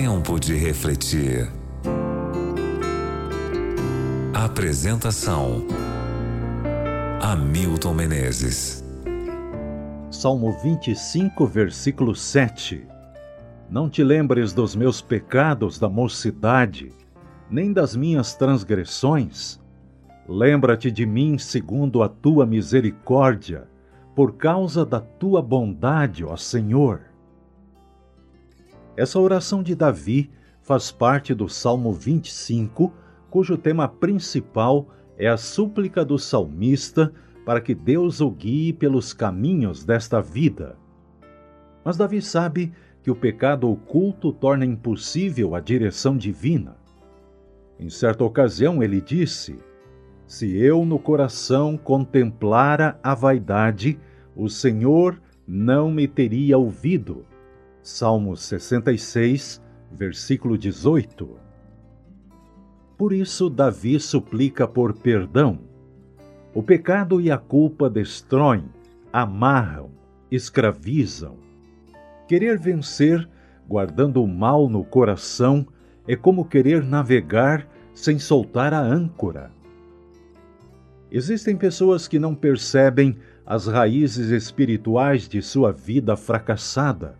Tempo de refletir. Apresentação: Hamilton Menezes. Salmo 25, versículo 7. Não te lembres dos meus pecados da mocidade, nem das minhas transgressões. Lembra-te de mim segundo a tua misericórdia, por causa da tua bondade, ó Senhor. Essa oração de Davi faz parte do Salmo 25, cujo tema principal é a súplica do salmista para que Deus o guie pelos caminhos desta vida. Mas Davi sabe que o pecado oculto torna impossível a direção divina. Em certa ocasião ele disse: Se eu no coração contemplara a vaidade, o Senhor não me teria ouvido. Salmo 66, versículo 18. Por isso, Davi suplica por perdão. O pecado e a culpa destroem, amarram, escravizam. Querer vencer, guardando o mal no coração, é como querer navegar sem soltar a âncora. Existem pessoas que não percebem as raízes espirituais de sua vida fracassada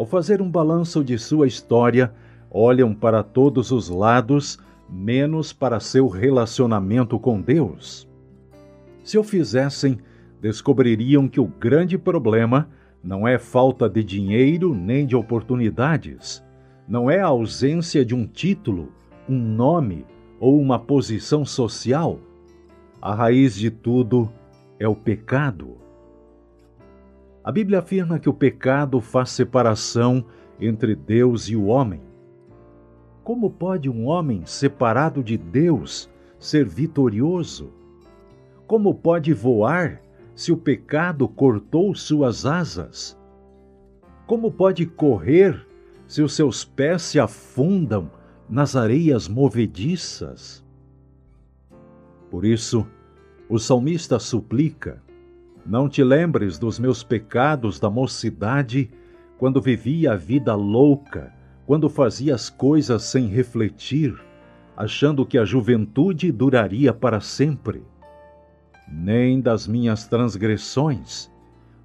ao fazer um balanço de sua história, olham para todos os lados, menos para seu relacionamento com Deus. Se o fizessem, descobririam que o grande problema não é falta de dinheiro nem de oportunidades, não é a ausência de um título, um nome ou uma posição social. A raiz de tudo é o pecado. A Bíblia afirma que o pecado faz separação entre Deus e o homem. Como pode um homem separado de Deus ser vitorioso? Como pode voar se o pecado cortou suas asas? Como pode correr se os seus pés se afundam nas areias movediças? Por isso, o salmista suplica não te lembres dos meus pecados da mocidade, quando vivia a vida louca, quando fazia as coisas sem refletir, achando que a juventude duraria para sempre. Nem das minhas transgressões,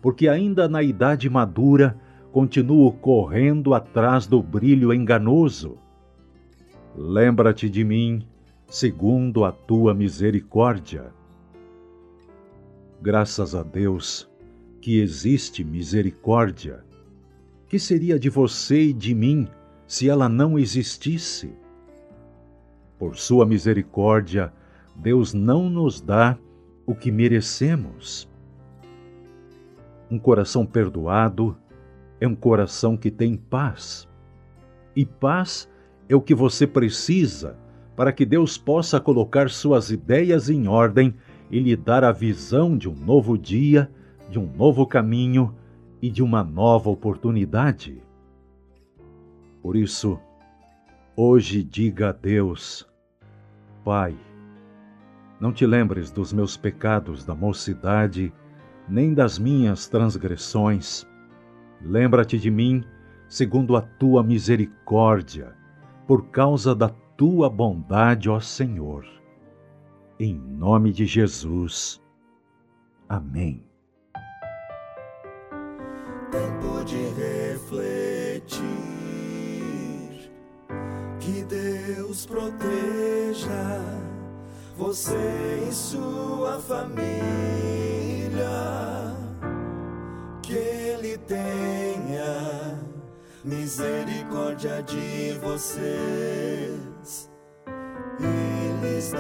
porque ainda na idade madura continuo correndo atrás do brilho enganoso. Lembra-te de mim, segundo a tua misericórdia Graças a Deus que existe misericórdia. Que seria de você e de mim se ela não existisse? Por sua misericórdia, Deus não nos dá o que merecemos. Um coração perdoado é um coração que tem paz. E paz é o que você precisa para que Deus possa colocar suas ideias em ordem e lhe dar a visão de um novo dia, de um novo caminho e de uma nova oportunidade. Por isso, hoje diga a Deus: Pai, não te lembres dos meus pecados da mocidade, nem das minhas transgressões. Lembra-te de mim segundo a tua misericórdia, por causa da tua bondade, ó Senhor em nome de Jesus. Amém. Tempo de refletir, que Deus proteja você e sua família, que Ele tenha misericórdia de vocês. Eles